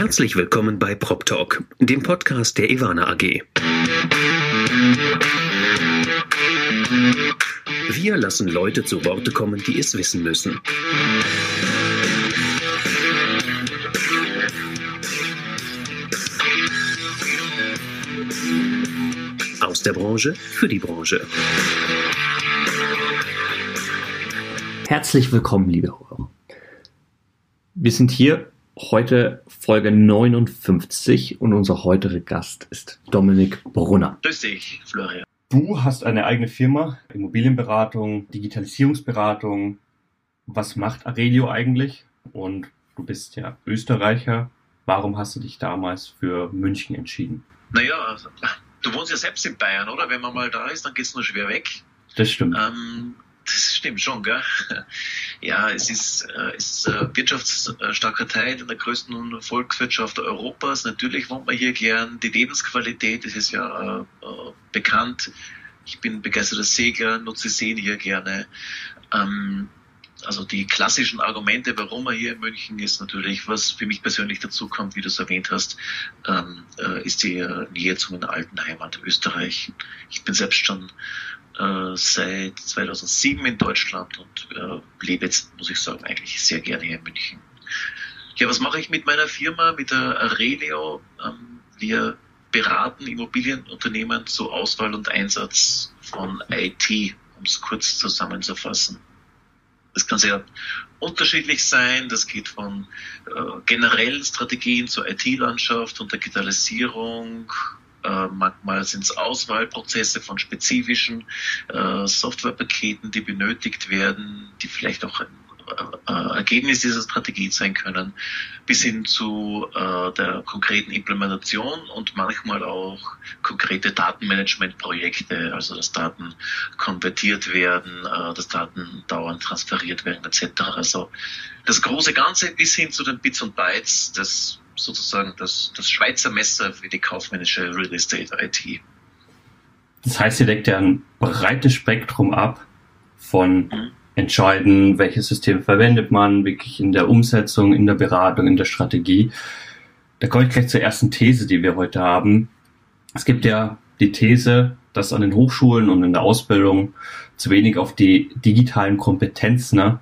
Herzlich willkommen bei Prop Talk, dem Podcast der Ivana AG. Wir lassen Leute zu Worte kommen, die es wissen müssen. Aus der Branche für die Branche. Herzlich willkommen, liebe Hörer. Wir sind hier heute Folge 59 und unser heutiger Gast ist Dominik Brunner. Grüß dich, Florian. Du hast eine eigene Firma, Immobilienberatung, Digitalisierungsberatung. Was macht Aurelio eigentlich? Und du bist ja Österreicher. Warum hast du dich damals für München entschieden? Naja, also, du wohnst ja selbst in Bayern, oder? Wenn man mal da ist, dann geht es nur schwer weg. Das stimmt. Ähm, das stimmt schon, gell? Ja, es ist, äh, ist äh, wirtschaftsstarker Teil in der größten Volkswirtschaft Europas. Natürlich wohnt man hier gern. Die Lebensqualität, das ist ja äh, äh, bekannt. Ich bin begeisterter Segler, nutze Seen hier gerne. Ähm, also die klassischen Argumente, warum er hier in München ist, natürlich, was für mich persönlich dazu kommt, wie du es erwähnt hast, ähm, äh, ist die äh, Nähe zu meiner alten Heimat Österreich. Ich bin selbst schon äh, seit 2007 in Deutschland und äh, lebe jetzt, muss ich sagen, eigentlich sehr gerne hier in München. Ja, was mache ich mit meiner Firma, mit der Arelio? Ähm, wir beraten Immobilienunternehmen zu Auswahl und Einsatz von IT, um es kurz zusammenzufassen. Das kann sehr unterschiedlich sein. Das geht von äh, generellen Strategien zur IT-Landschaft und Digitalisierung. Äh, manchmal sind es Auswahlprozesse von spezifischen äh, Softwarepaketen, die benötigt werden, die vielleicht auch ein äh, Ergebnis dieser Strategie sein können, bis hin zu äh, der konkreten Implementation und manchmal auch konkrete Datenmanagementprojekte, also dass Daten konvertiert werden, äh, dass Daten dauernd transferiert werden etc. Also das große Ganze bis hin zu den Bits und Bytes, das sozusagen das, das Schweizer Messer für die kaufmännische Real Estate IT. Das heißt, ihr deckt ja ein breites Spektrum ab von mhm entscheiden, welches System verwendet man, wirklich in der Umsetzung, in der Beratung, in der Strategie. Da komme ich gleich zur ersten These, die wir heute haben. Es gibt ja die These, dass an den Hochschulen und in der Ausbildung zu wenig auf die digitalen Kompetenzen ne,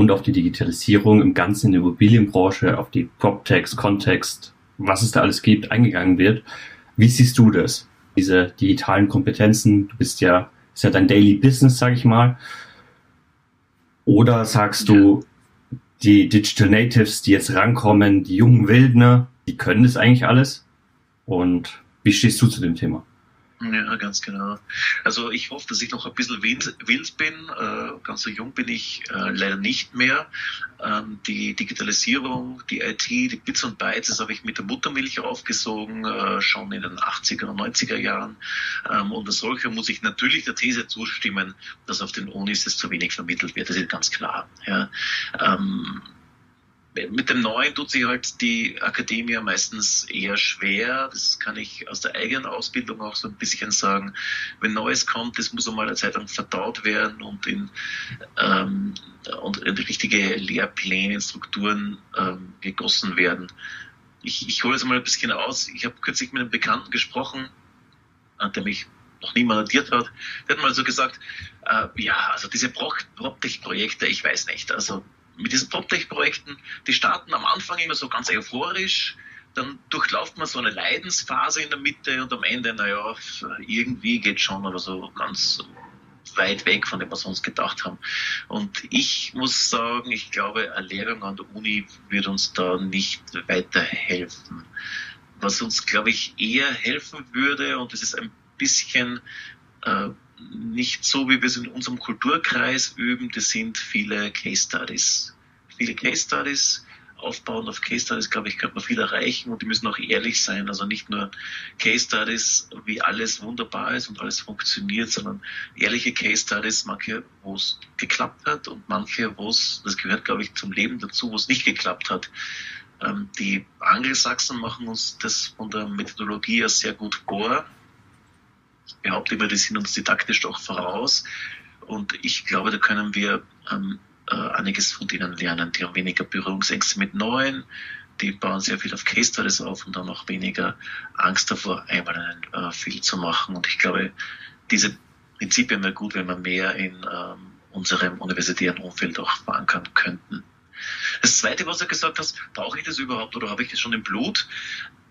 und auf die Digitalisierung im ganzen in der Immobilienbranche, auf die PropTechs, Kontext, was es da alles gibt, eingegangen wird. Wie siehst du das? Diese digitalen Kompetenzen, du bist ja, ist ja dein Daily Business, sag ich mal. Oder sagst du, die Digital Natives, die jetzt rankommen, die jungen Wildner, die können das eigentlich alles? Und wie stehst du zu dem Thema? Ja, ganz genau. Also ich hoffe, dass ich noch ein bisschen wild, wild bin. Äh, ganz so jung bin ich äh, leider nicht mehr. Ähm, die Digitalisierung, die IT, die Bits und Bytes, das habe ich mit der Muttermilch aufgesogen, äh, schon in den 80er und 90er Jahren. Ähm, und als solcher muss ich natürlich der These zustimmen, dass auf den Unis es zu wenig vermittelt wird. Das ist ganz klar. Ja. Ähm, mit dem Neuen tut sich halt die Akademie meistens eher schwer. Das kann ich aus der eigenen Ausbildung auch so ein bisschen sagen. Wenn Neues kommt, das muss einmal eine Zeit lang verdaut werden und in, ähm, und in richtige Lehrpläne, Strukturen ähm, gegossen werden. Ich, ich hole es mal ein bisschen aus. Ich habe kürzlich mit einem Bekannten gesprochen, äh, der mich noch nie mandiert hat. Der hat mal so gesagt, äh, ja, also diese PropTech-Projekte, ich weiß nicht. Also mit diesen PropTech-Projekten, die starten am Anfang immer so ganz euphorisch, dann durchlauft man so eine Leidensphase in der Mitte und am Ende, naja, irgendwie geht schon, aber so ganz weit weg von dem, was wir uns gedacht haben. Und ich muss sagen, ich glaube, eine Lehrung an der Uni wird uns da nicht weiterhelfen. Was uns, glaube ich, eher helfen würde, und das ist ein bisschen äh, nicht so, wie wir es in unserem Kulturkreis üben, das sind viele Case Studies. Viele Case Studies, aufbauend auf Case Studies, glaube ich, kann man viel erreichen und die müssen auch ehrlich sein. Also nicht nur Case Studies, wie alles wunderbar ist und alles funktioniert, sondern ehrliche Case Studies, manche, wo es geklappt hat und manche, wo es, das gehört, glaube ich, zum Leben dazu, wo es nicht geklappt hat. Ähm, die Angelsachsen machen uns das von der Methodologie her sehr gut vor behaupte immer, die sind uns didaktisch doch voraus. Und ich glaube, da können wir ähm, äh, einiges von denen lernen. Die haben weniger Berührungsängste mit Neuen, die bauen sehr viel auf Case Studies auf und haben auch weniger Angst davor, einmal einen äh, Fehler zu machen. Und ich glaube, diese Prinzipien wäre gut, wenn wir mehr in ähm, unserem universitären Umfeld auch verankern könnten. Das Zweite, was du gesagt hast, brauche ich das überhaupt oder habe ich das schon im Blut?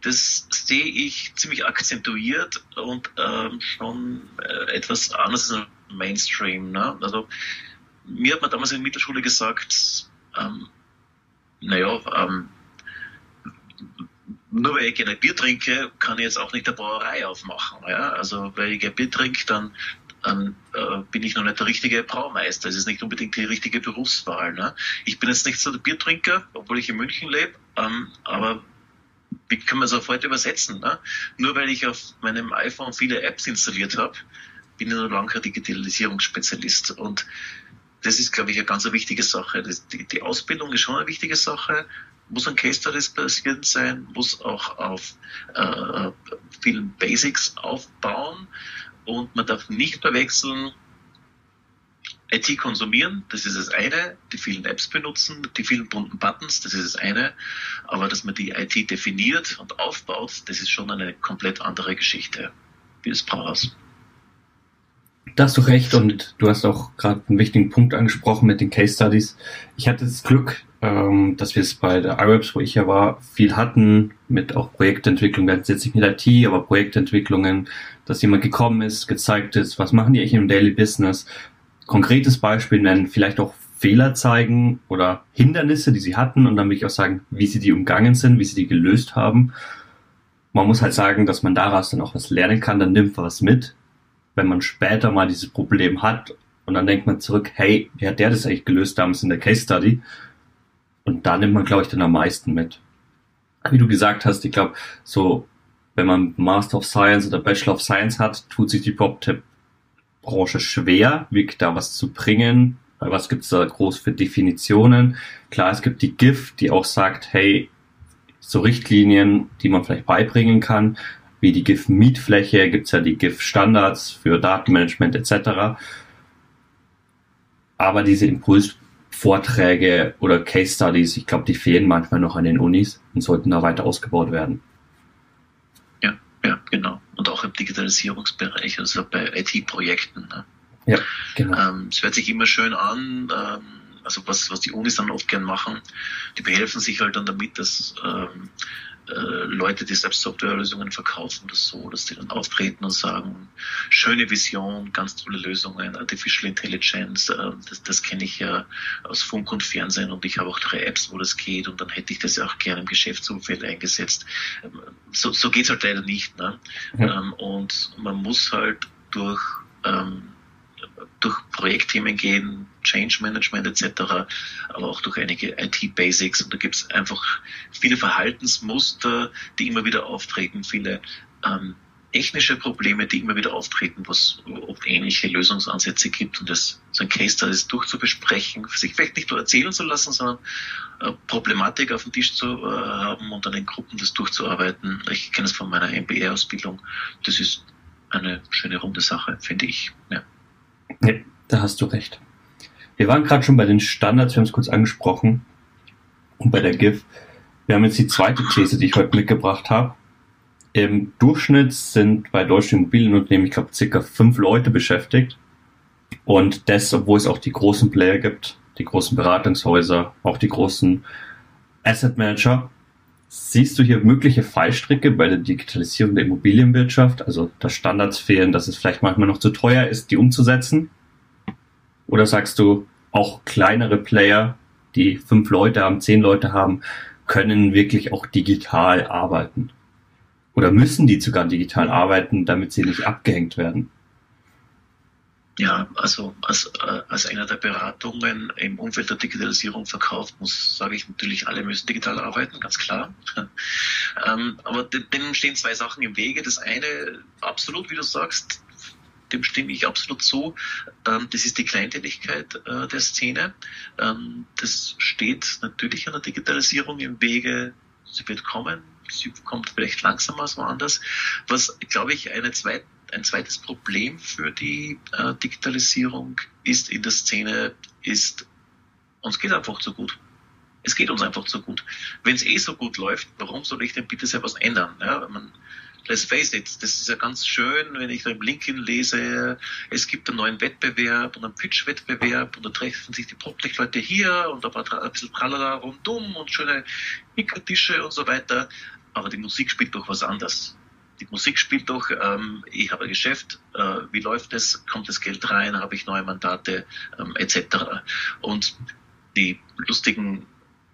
Das sehe ich ziemlich akzentuiert und ähm, schon äh, etwas anders als Mainstream. Ne? Also mir hat man damals in der Mittelschule gesagt, ähm, naja, ähm, nur weil ich gerne Bier trinke, kann ich jetzt auch nicht eine Brauerei aufmachen. Ja? Also weil ich gerne Bier trinke, dann ähm, äh, bin ich noch nicht der richtige Braumeister. Es ist nicht unbedingt die richtige Berufswahl. Ne? Ich bin jetzt nicht so der Biertrinker, obwohl ich in München lebe, ähm, aber wie können wir sofort übersetzen? Ne? Nur weil ich auf meinem iPhone viele Apps installiert habe, bin ich noch lange kein Digitalisierungsspezialist. Und das ist, glaube ich, eine ganz wichtige Sache. Das, die, die, Ausbildung ist schon eine wichtige Sache, muss an Case Studies basierend sein, muss auch auf äh, vielen Basics aufbauen und man darf nicht verwechseln, IT konsumieren, das ist das eine, die vielen Apps benutzen, die vielen bunten Buttons, das ist das eine, aber dass man die IT definiert und aufbaut, das ist schon eine komplett andere Geschichte, wie das Brauhaus. Da hast du recht und du hast auch gerade einen wichtigen Punkt angesprochen mit den Case Studies. Ich hatte das Glück, ähm, dass wir es bei der iWebs, wo ich ja war, viel hatten mit auch Projektentwicklung, jetzt nicht mit IT, aber Projektentwicklungen, dass jemand gekommen ist, gezeigt ist, was machen die eigentlich im Daily Business, konkretes Beispiel nennen, vielleicht auch Fehler zeigen oder Hindernisse, die sie hatten und dann will ich auch sagen, wie sie die umgangen sind, wie sie die gelöst haben. Man muss halt sagen, dass man daraus dann auch was lernen kann, dann nimmt man was mit. Wenn man später mal dieses Problem hat und dann denkt man zurück, hey, wie hat der das eigentlich gelöst damals in der Case Study? Und da nimmt man, glaube ich, dann am meisten mit. Wie du gesagt hast, ich glaube, so, wenn man Master of Science oder Bachelor of Science hat, tut sich die PropTech-Branche schwer, wirklich da was zu bringen. Was gibt's da groß für Definitionen? Klar, es gibt die GIF, die auch sagt, hey, so Richtlinien, die man vielleicht beibringen kann, wie die GIF-Mietfläche, gibt's ja die GIF-Standards für Datenmanagement etc. Aber diese Impuls Vorträge oder Case Studies, ich glaube, die fehlen manchmal noch an den Unis und sollten da weiter ausgebaut werden. Ja, genau. Und auch im Digitalisierungsbereich, also bei IT-Projekten. Ne? Ja, genau. Ähm, es hört sich immer schön an, ähm, also was, was die Unis dann oft gern machen, die behelfen sich halt dann damit, dass ähm, äh, Leute, die selbst Softwarelösungen verkaufen oder so, dass die dann auftreten und sagen, schöne Vision, ganz tolle Lösungen, Artificial Intelligence, äh, das, das kenne ich ja aus Funk und Fernsehen und ich habe auch drei Apps, wo das geht und dann hätte ich das ja auch gerne im Geschäftsumfeld eingesetzt. Ähm, so, so geht es halt leider nicht. Ne? Ja. Ähm, und man muss halt durch ähm, durch Projektthemen gehen, Change Management etc., aber auch durch einige IT-Basics. Und da gibt es einfach viele Verhaltensmuster, die immer wieder auftreten, viele ähm, technische Probleme, die immer wieder auftreten, was oft ähnliche Lösungsansätze gibt und das so ein Case Studies durchzubesprechen, sich vielleicht nicht nur erzählen zu lassen, sondern äh, Problematik auf dem Tisch zu äh, haben und dann in Gruppen das durchzuarbeiten. Ich kenne es von meiner MBA-Ausbildung. Das ist eine schöne runde Sache, finde ich. Ja. Ja, da hast du recht. Wir waren gerade schon bei den Standards, wir haben es kurz angesprochen. Und bei der GIF. Wir haben jetzt die zweite These, die ich heute mitgebracht habe. Im Durchschnitt sind bei deutschen Immobilienunternehmen, ich glaube, circa fünf Leute beschäftigt. Und das, obwohl es auch die großen Player gibt, die großen Beratungshäuser, auch die großen Asset Manager. Siehst du hier mögliche Fallstricke bei der Digitalisierung der Immobilienwirtschaft? Also, dass Standards fehlen, dass es vielleicht manchmal noch zu teuer ist, die umzusetzen? Oder sagst du, auch kleinere Player, die fünf Leute haben, zehn Leute haben, können wirklich auch digital arbeiten? Oder müssen die sogar digital arbeiten, damit sie nicht abgehängt werden? Ja, also als, äh, als einer der Beratungen im Umfeld der Digitalisierung verkauft, muss, sage ich natürlich, alle müssen digital arbeiten, ganz klar. ähm, aber dem stehen zwei Sachen im Wege. Das eine, absolut, wie du sagst, dem stimme ich absolut zu. Ähm, das ist die Kleinteiligkeit äh, der Szene. Ähm, das steht natürlich an der Digitalisierung im Wege. Sie wird kommen. Sie kommt vielleicht langsamer als woanders. Was, glaube ich, eine zweite ein zweites Problem für die äh, Digitalisierung ist in der Szene, ist, uns geht einfach zu gut. Es geht uns einfach zu gut. Wenn es eh so gut läuft, warum soll ich denn bitte sehr was ändern? Ja, man, let's face it, das ist ja ganz schön, wenn ich da im LinkedIn lese, es gibt einen neuen Wettbewerb und einen Pitch-Wettbewerb und da treffen sich die Poptech-Leute hier und da war ein bisschen Tralala rundum und schöne Hickertische und so weiter. Aber die Musik spielt doch was anderes. Die Musik spielt doch, ähm, ich habe ein Geschäft, äh, wie läuft es, kommt das Geld rein, habe ich neue Mandate ähm, etc. Und die lustigen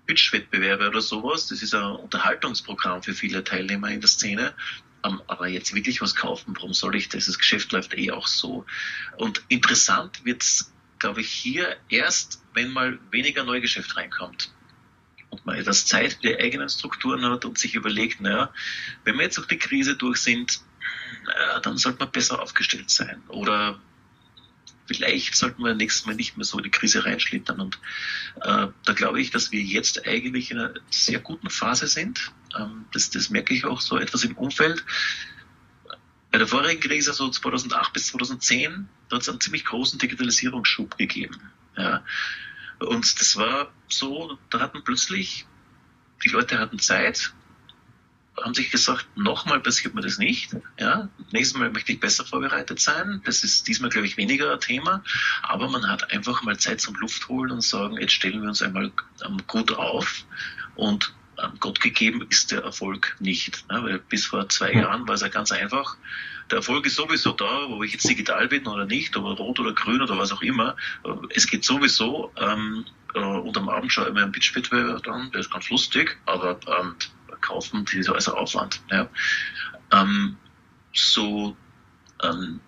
Pitch-Wettbewerbe oder sowas, das ist ein Unterhaltungsprogramm für viele Teilnehmer in der Szene aber jetzt wirklich was kaufen, warum soll ich das? Das Geschäft läuft eh auch so. Und interessant wird es, glaube ich, hier erst, wenn mal weniger Neugeschäft reinkommt. Und man etwas Zeit für die eigenen Strukturen hat und sich überlegt, naja, wenn wir jetzt durch die Krise durch sind, dann sollte man besser aufgestellt sein. Oder vielleicht sollten wir nächstes Mal nicht mehr so in die Krise reinschlittern. Und äh, da glaube ich, dass wir jetzt eigentlich in einer sehr guten Phase sind. Ähm, das, das merke ich auch so etwas im Umfeld. Bei der vorigen Krise, so 2008 bis 2010, da hat es einen ziemlich großen Digitalisierungsschub gegeben. Ja. Und das war so, da hatten plötzlich, die Leute hatten Zeit, haben sich gesagt, nochmal passiert mir das nicht. Ja, nächstes Mal möchte ich besser vorbereitet sein. Das ist diesmal, glaube ich, weniger ein Thema. Aber man hat einfach mal Zeit zum Luft holen und sagen, jetzt stellen wir uns einmal ähm, gut auf. Und Gott gegeben ist der Erfolg nicht. Ne? Weil bis vor zwei ja. Jahren war es ja ganz einfach. Der Erfolg ist sowieso da, ob ich jetzt digital bin oder nicht, ob rot oder grün oder was auch immer. Es geht sowieso. Ähm, äh, und am Abend schaue ich mir einen Pitch-Wettbewerb an, der ist ganz lustig, aber ähm, kaufen, die ist also Aufwand. Ja. Ähm, so, ähm,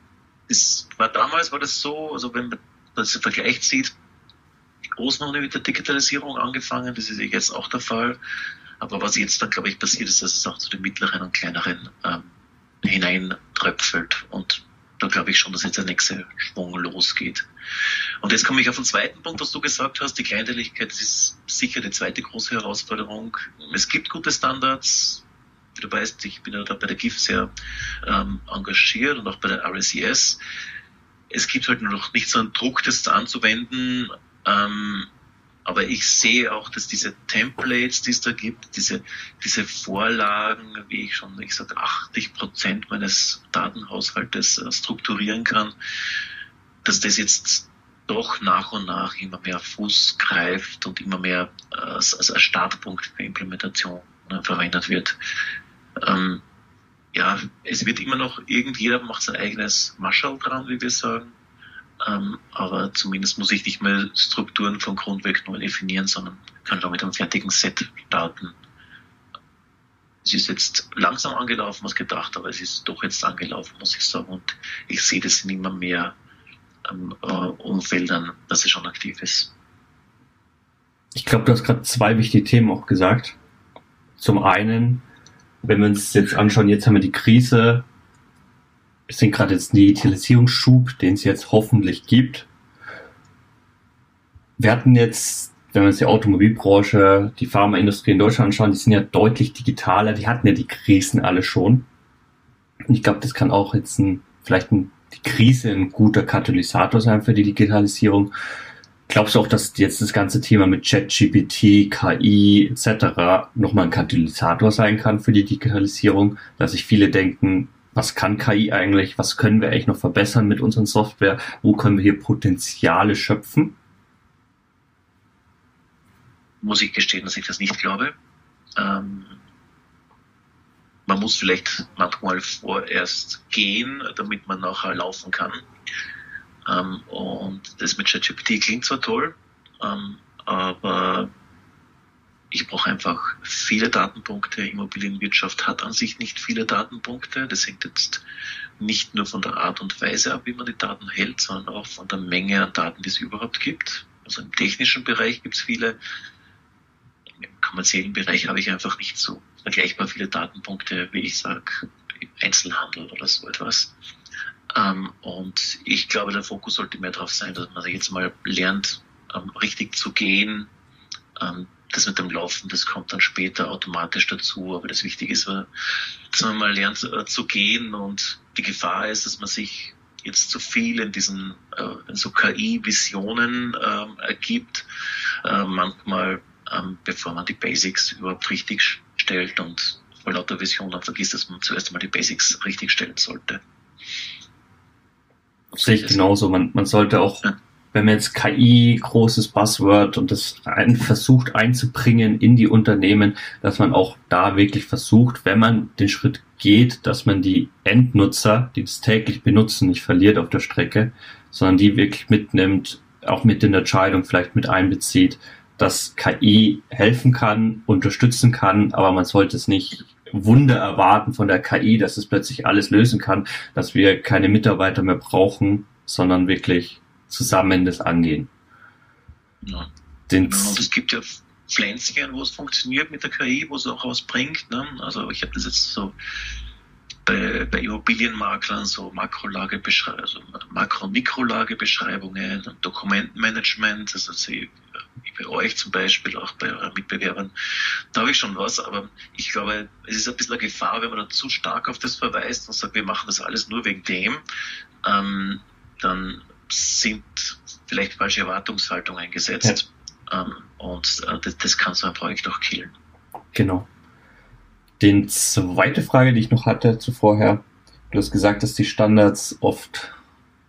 es war damals war das so, also wenn man das im Vergleich sieht, die Großen haben mit der Digitalisierung angefangen, das ist jetzt auch der Fall. Aber was jetzt dann, glaube ich, passiert ist, dass es auch zu den mittleren und kleineren ähm, hineintröpfelt. Und da glaube ich schon, dass jetzt der nächste Schwung losgeht. Und jetzt komme ich auf den zweiten Punkt, was du gesagt hast. Die Kleinteiligkeit ist sicher die zweite große Herausforderung. Es gibt gute Standards. Wie du weißt, ich bin ja da bei der GIF sehr ähm, engagiert und auch bei der RSES. Es gibt halt noch nicht so einen Druck, das anzuwenden. Ähm, aber ich sehe auch, dass diese Templates, die es da gibt, diese, diese Vorlagen, wie ich schon, ich sage, 80 Prozent meines Datenhaushaltes äh, strukturieren kann, dass das jetzt doch nach und nach immer mehr Fuß greift und immer mehr äh, als, als Startpunkt für Implementation ne, verwendet wird. Ähm, ja, es wird immer noch, irgendjeder macht sein eigenes Marshall dran, wie wir sagen. Ähm, aber zumindest muss ich nicht mehr Strukturen von Grund neu definieren, sondern kann schon mit einem fertigen Set starten. Es ist jetzt langsam angelaufen, was gedacht, aber es ist doch jetzt angelaufen, muss ich sagen. Und ich sehe das in immer mehr ähm, äh, Umfeldern, dass es schon aktiv ist. Ich glaube, du hast gerade zwei wichtige Themen auch gesagt. Zum einen, wenn wir uns jetzt anschauen, jetzt haben wir die Krise, wir sind gerade jetzt ein Digitalisierungsschub, den es jetzt hoffentlich gibt. Wir hatten jetzt, wenn wir uns die Automobilbranche, die Pharmaindustrie in Deutschland anschauen, die sind ja deutlich digitaler, die hatten ja die Krisen alle schon. Und ich glaube, das kann auch jetzt ein, vielleicht ein die Krise ein guter Katalysator sein für die Digitalisierung. Glaubst du auch, dass jetzt das ganze Thema mit ChatGPT, KI etc. nochmal ein Katalysator sein kann für die Digitalisierung, dass sich viele denken, was kann KI eigentlich, was können wir eigentlich noch verbessern mit unseren Software, wo können wir hier Potenziale schöpfen? Muss ich gestehen, dass ich das nicht glaube. Ähm, man muss vielleicht manchmal vorerst gehen, damit man nachher laufen kann. Ähm, und das mit ChatGPT klingt zwar toll, ähm, aber ich brauche einfach viele Datenpunkte. Immobilienwirtschaft hat an sich nicht viele Datenpunkte. Das hängt jetzt nicht nur von der Art und Weise ab, wie man die Daten hält, sondern auch von der Menge an Daten, die es überhaupt gibt. Also im technischen Bereich gibt es viele. Im kommerziellen Bereich habe ich einfach nicht so vergleichbar viele Datenpunkte, wie ich sage, im Einzelhandel oder so etwas. Ähm, und ich glaube, der Fokus sollte mehr darauf sein, dass man jetzt mal lernt, ähm, richtig zu gehen. Ähm, das mit dem Laufen, das kommt dann später automatisch dazu. Aber das Wichtige ist, dass man mal lernt äh, zu gehen und die Gefahr ist, dass man sich jetzt zu viel in diesen äh, in so KI-Visionen äh, ergibt. Äh, manchmal ähm, bevor man die Basics überhaupt richtig stellt und vor lauter Vision dann vergisst, dass man zuerst einmal die Basics richtig stellen sollte. Sehe ich genauso. Man, man sollte auch, ja. Wenn man jetzt KI, großes Buzzword und das ein, versucht einzubringen in die Unternehmen, dass man auch da wirklich versucht, wenn man den Schritt geht, dass man die Endnutzer, die das täglich benutzen, nicht verliert auf der Strecke, sondern die wirklich mitnimmt, auch mit in der Entscheidung vielleicht mit einbezieht, dass KI helfen kann, unterstützen kann, aber man sollte es nicht Wunder erwarten von der KI, dass es plötzlich alles lösen kann, dass wir keine Mitarbeiter mehr brauchen, sondern wirklich zusammen das angehen. Ja. Den genau, und es gibt ja Pflänzchen, wo es funktioniert mit der KI, wo es auch was bringt. Ne? Also ich habe das jetzt so bei, bei Immobilienmaklern so also Makro- und Mikrolagebeschreibungen, Dokumentenmanagement, also wie bei euch zum Beispiel, auch bei euren Mitbewerbern, da habe ich schon was, aber ich glaube, es ist ein bisschen eine Gefahr, wenn man da zu stark auf das verweist und sagt, wir machen das alles nur wegen dem, ähm, dann sind vielleicht falsche Erwartungshaltungen eingesetzt ja. ähm, und äh, das, das kann so ein Projekt auch killen. Genau. Den zweite Frage, die ich noch hatte zuvorher, du hast gesagt, dass die Standards oft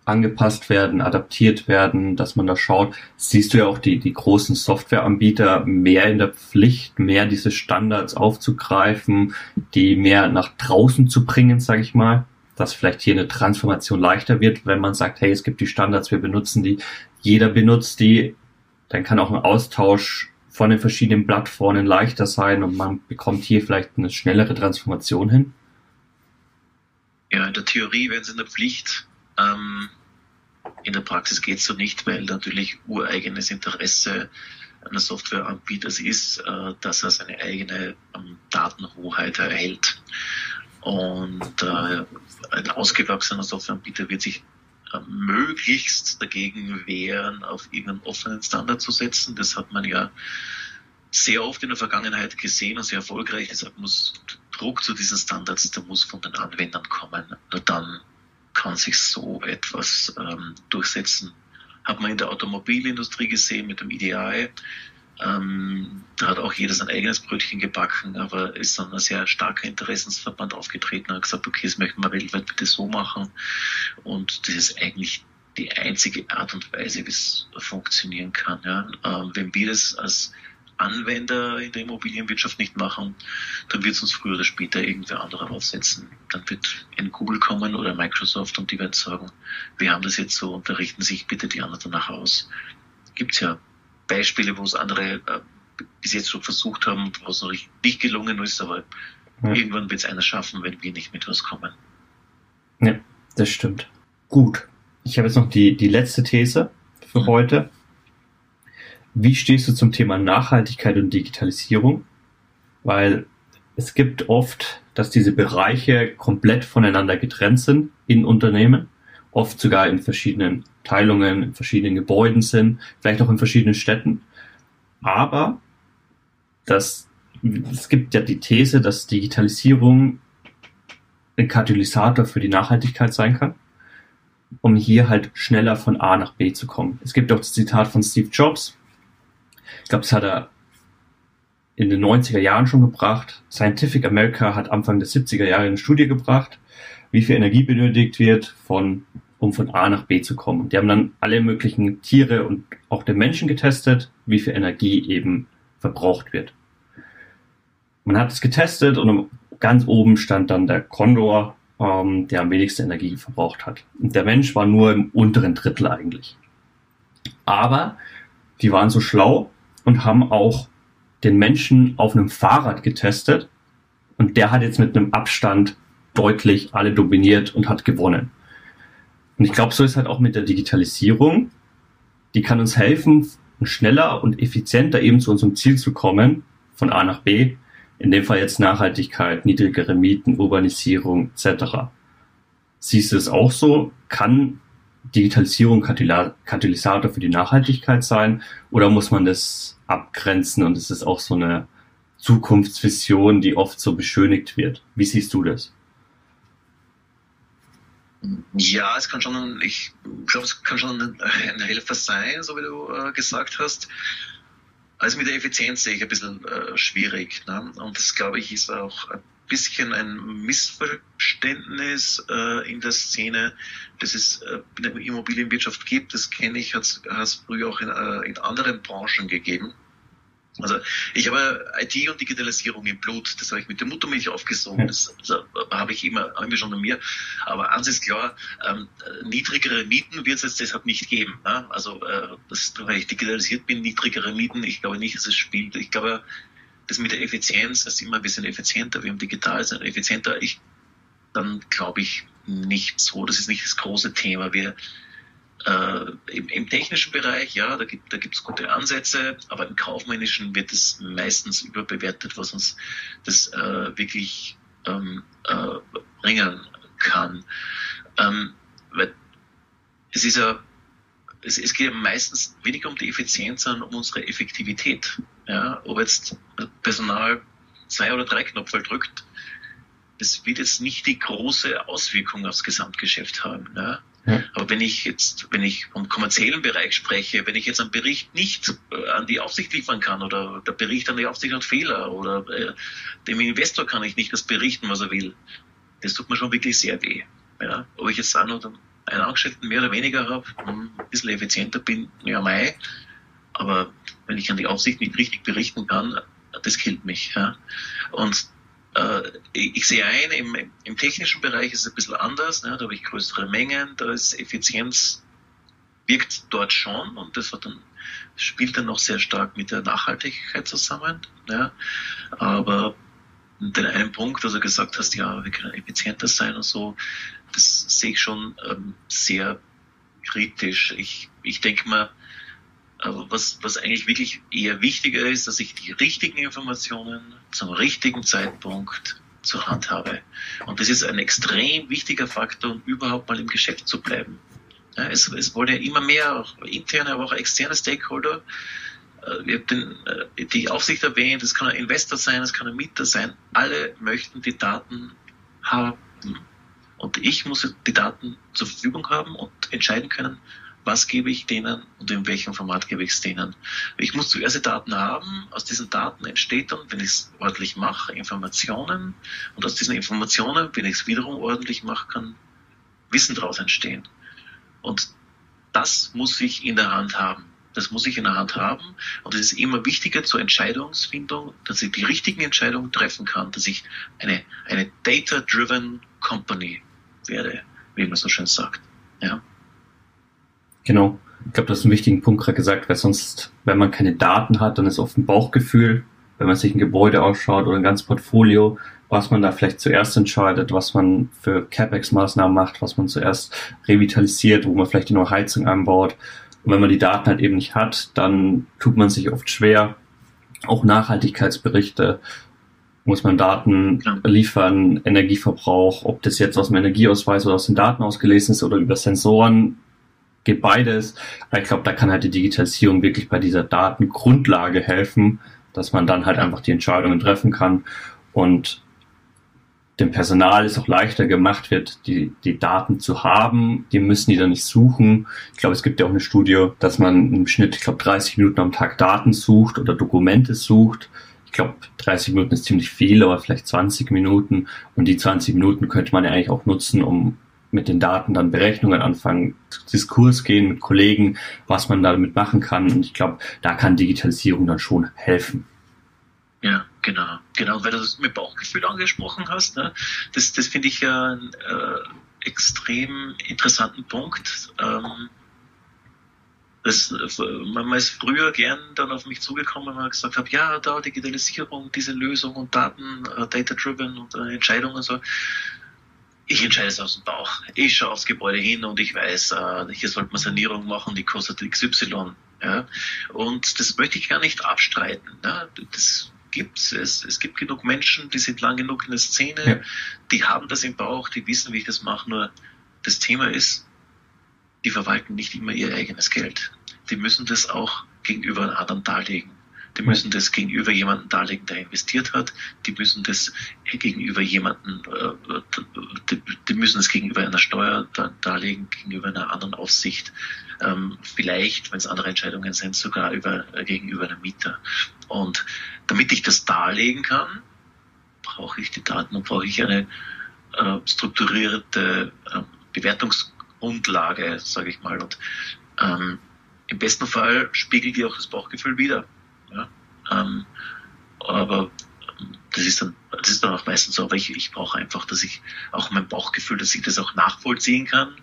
angepasst werden, adaptiert werden, dass man da schaut. Siehst du ja auch die, die großen Softwareanbieter mehr in der Pflicht, mehr diese Standards aufzugreifen, die mehr nach draußen zu bringen, sage ich mal, dass vielleicht hier eine Transformation leichter wird, wenn man sagt, hey, es gibt die Standards, wir benutzen die, jeder benutzt die, dann kann auch ein Austausch von den verschiedenen Plattformen leichter sein und man bekommt hier vielleicht eine schnellere Transformation hin? Ja, in der Theorie wären sie in der Pflicht. Ähm, in der Praxis geht es so nicht, weil natürlich ureigenes Interesse eines Softwareanbieters ist, äh, dass er seine eigene ähm, Datenhoheit erhält. Und äh, ein ausgewachsener Softwareanbieter wird sich äh, möglichst dagegen wehren, auf irgendeinen offenen Standard zu setzen. Das hat man ja sehr oft in der Vergangenheit gesehen und sehr erfolgreich. Deshalb muss Druck zu diesen Standards, der muss von den Anwendern kommen. Nur dann kann sich so etwas ähm, durchsetzen. Hat man in der Automobilindustrie gesehen mit dem EDI. Ähm, da hat auch jeder sein eigenes Brötchen gebacken, aber ist dann ein sehr starker Interessensverband aufgetreten und hat gesagt, okay, das möchten wir weltweit bitte so machen. Und das ist eigentlich die einzige Art und Weise, wie es funktionieren kann. Ja. Ähm, wenn wir das als Anwender in der Immobilienwirtschaft nicht machen, dann wird es uns früher oder später irgendwer anderer aufsetzen. Dann wird ein Google kommen oder Microsoft und die werden sagen, wir haben das jetzt so und da richten sich bitte die anderen danach aus. Gibt es ja Beispiele, wo es andere äh, bis jetzt so versucht haben, wo es noch nicht gelungen ist, aber ja. irgendwann wird es einer schaffen, wenn wir nicht mit was kommen. Ja, das stimmt. Gut. Ich habe jetzt noch die, die letzte These für mhm. heute. Wie stehst du zum Thema Nachhaltigkeit und Digitalisierung? Weil es gibt oft, dass diese Bereiche komplett voneinander getrennt sind in Unternehmen, oft sogar in verschiedenen Teilungen, in verschiedenen Gebäuden sind, vielleicht auch in verschiedenen Städten. Aber das, es gibt ja die These, dass Digitalisierung ein Katalysator für die Nachhaltigkeit sein kann, um hier halt schneller von A nach B zu kommen. Es gibt auch das Zitat von Steve Jobs. Ich glaube, das hat er in den 90er Jahren schon gebracht. Scientific America hat Anfang der 70er Jahre eine Studie gebracht, wie viel Energie benötigt wird von um von A nach B zu kommen. Die haben dann alle möglichen Tiere und auch den Menschen getestet, wie viel Energie eben verbraucht wird. Man hat es getestet und ganz oben stand dann der Kondor, ähm, der am wenigsten Energie verbraucht hat. Und der Mensch war nur im unteren Drittel eigentlich. Aber die waren so schlau und haben auch den Menschen auf einem Fahrrad getestet und der hat jetzt mit einem Abstand deutlich alle dominiert und hat gewonnen. Und ich glaube, so ist halt auch mit der Digitalisierung. Die kann uns helfen, schneller und effizienter eben zu unserem Ziel zu kommen, von A nach B. In dem Fall jetzt Nachhaltigkeit, niedrigere Mieten, Urbanisierung etc. Siehst du es auch so? Kann Digitalisierung Katalysator für die Nachhaltigkeit sein oder muss man das abgrenzen und es ist auch so eine Zukunftsvision, die oft so beschönigt wird? Wie siehst du das? Ja, es kann schon, ich glaube, es kann schon ein, Helfer sein, so wie du äh, gesagt hast. Also mit der Effizienz sehe ich ein bisschen äh, schwierig. Ne? Und das, glaube ich, ist auch ein bisschen ein Missverständnis äh, in der Szene, dass es äh, in der Immobilienwirtschaft gibt. Das kenne ich, hat es früher auch in, äh, in anderen Branchen gegeben. Also ich habe IT und Digitalisierung im Blut, das habe ich mit der Muttermilch aufgesogen, das, das habe ich immer, haben wir schon bei mir. Aber eins ist klar, ähm, niedrigere Mieten wird es jetzt deshalb nicht geben. Ne? Also äh, das, weil ich digitalisiert bin, niedrigere Mieten, ich glaube nicht, dass es spielt. Ich glaube, das mit der Effizienz, dass immer ein bisschen effizienter, wir haben digital sind effizienter, ich, dann glaube ich nicht so. Das ist nicht das große Thema. Wir äh, im, im, technischen Bereich, ja, da gibt da gibt's gute Ansätze, aber im kaufmännischen wird es meistens überbewertet, was uns das äh, wirklich ähm, äh, bringen kann. Ähm, weil es ist ja, es, es geht ja meistens weniger um die Effizienz, sondern um unsere Effektivität. Ja, ob jetzt Personal zwei oder drei Knöpfe drückt, das wird jetzt nicht die große Auswirkung aufs Gesamtgeschäft haben. Aber wenn ich jetzt, wenn ich vom kommerziellen Bereich spreche, wenn ich jetzt einen Bericht nicht äh, an die Aufsicht liefern kann oder der Bericht an die Aufsicht hat Fehler oder äh, dem Investor kann ich nicht das berichten, was er will, das tut mir schon wirklich sehr weh. Ja? Ob ich jetzt auch noch einen Angestellten mehr oder weniger habe, hm, ein bisschen effizienter bin, ja mei, aber wenn ich an die Aufsicht nicht richtig berichten kann, das killt mich. Ja? Und ich sehe ein, im, im, technischen Bereich ist es ein bisschen anders, ne? da habe ich größere Mengen, da ist Effizienz wirkt dort schon und das dann, spielt dann noch sehr stark mit der Nachhaltigkeit zusammen. Ja? Aber den einen Punkt, was du gesagt hast, ja, wir können effizienter sein und so, das sehe ich schon ähm, sehr kritisch. Ich, ich denke mal, aber was, was eigentlich wirklich eher wichtiger ist, dass ich die richtigen Informationen zum richtigen Zeitpunkt zur Hand habe. Und das ist ein extrem wichtiger Faktor, um überhaupt mal im Geschäft zu bleiben. Ja, es, es wollen ja immer mehr, auch interne, aber auch externe Stakeholder. Ich äh, habe den, äh, die Aufsicht erwähnt, es kann ein Investor sein, es kann ein Mieter sein. Alle möchten die Daten haben. Und ich muss die Daten zur Verfügung haben und entscheiden können, was gebe ich denen und in welchem Format gebe ich es denen. Ich muss zuerst die Daten haben, aus diesen Daten entsteht dann, wenn ich es ordentlich mache, Informationen und aus diesen Informationen, wenn ich es wiederum ordentlich mache, kann Wissen daraus entstehen. Und das muss ich in der Hand haben. Das muss ich in der Hand haben. Und es ist immer wichtiger zur Entscheidungsfindung, dass ich die richtigen Entscheidungen treffen kann, dass ich eine, eine data-driven Company werde, wie man so schön sagt. Ja. Genau. Ich glaube, das ist ein wichtigen Punkt gerade gesagt, weil sonst, wenn man keine Daten hat, dann ist oft ein Bauchgefühl, wenn man sich ein Gebäude ausschaut oder ein ganzes Portfolio, was man da vielleicht zuerst entscheidet, was man für CapEx-Maßnahmen macht, was man zuerst revitalisiert, wo man vielleicht eine neue Heizung anbaut. Und wenn man die Daten halt eben nicht hat, dann tut man sich oft schwer. Auch Nachhaltigkeitsberichte muss man Daten liefern, Energieverbrauch, ob das jetzt aus dem Energieausweis oder aus den Daten ausgelesen ist oder über Sensoren geht beides. Ich glaube, da kann halt die Digitalisierung wirklich bei dieser Datengrundlage helfen, dass man dann halt einfach die Entscheidungen treffen kann und dem Personal es auch leichter gemacht wird, die, die Daten zu haben. Die müssen die dann nicht suchen. Ich glaube, es gibt ja auch eine Studie, dass man im Schnitt, ich glaube, 30 Minuten am Tag Daten sucht oder Dokumente sucht. Ich glaube, 30 Minuten ist ziemlich viel, aber vielleicht 20 Minuten. Und die 20 Minuten könnte man ja eigentlich auch nutzen, um mit den Daten dann Berechnungen anfangen, Diskurs gehen mit Kollegen, was man damit machen kann. Und ich glaube, da kann Digitalisierung dann schon helfen. Ja, genau. Genau, weil du das mit Bauchgefühl angesprochen hast, ne? das, das finde ich ja einen äh, extrem interessanten Punkt. Ähm, das, man ist früher gern dann auf mich zugekommen, wenn man gesagt hat, ja, da Digitalisierung, diese Lösung und Daten, äh, Data-Driven und äh, Entscheidungen und so ich entscheide es aus dem Bauch. Ich schaue aufs Gebäude hin und ich weiß, äh, hier sollte man Sanierung machen, die kostet XY. Ja? Und das möchte ich gar nicht abstreiten. Das gibt's. Es, es gibt genug Menschen, die sind lang genug in der Szene, ja. die haben das im Bauch, die wissen, wie ich das mache. Nur das Thema ist, die verwalten nicht immer ihr eigenes Geld. Die müssen das auch gegenüber anderen darlegen. Die müssen das gegenüber jemandem darlegen, der investiert hat. Die müssen das gegenüber jemandem äh, die, die, müssen es gegenüber einer Steuer darlegen, gegenüber einer anderen Aufsicht, ähm, vielleicht, wenn es andere Entscheidungen sind, sogar über, äh, gegenüber einem Mieter. Und damit ich das darlegen kann, brauche ich die Daten und brauche ich eine äh, strukturierte äh, Bewertungsgrundlage, sage ich mal. Und ähm, im besten Fall spiegelt die auch das Bauchgefühl wieder. Ja? Ähm, aber das ist dann, das ist dann auch meistens so, aber ich, ich brauche einfach, dass ich auch mein Bauchgefühl, dass ich das auch nachvollziehen kann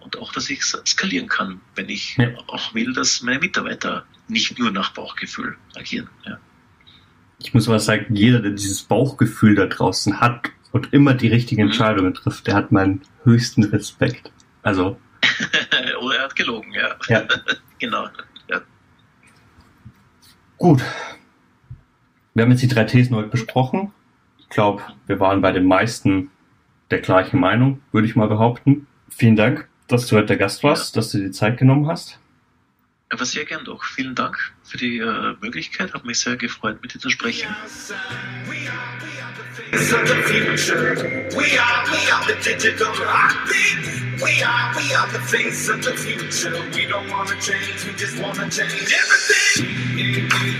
und auch, dass ich es skalieren kann, wenn ich ja. auch will, dass meine Mitarbeiter nicht nur nach Bauchgefühl agieren. Ja. Ich muss aber sagen, jeder, der dieses Bauchgefühl da draußen hat und immer die richtigen mhm. Entscheidungen trifft, der hat meinen höchsten Respekt. Also. Oder er hat gelogen, ja. ja. genau. Gut, wir haben jetzt die drei Thesen heute besprochen. Ich glaube, wir waren bei den meisten der gleichen Meinung, würde ich mal behaupten. Vielen Dank, dass du heute der Gast warst, dass du dir die Zeit genommen hast. Aber sehr gern doch. Vielen Dank für die äh, Möglichkeit. Hat mich sehr gefreut, mit dir zu sprechen. We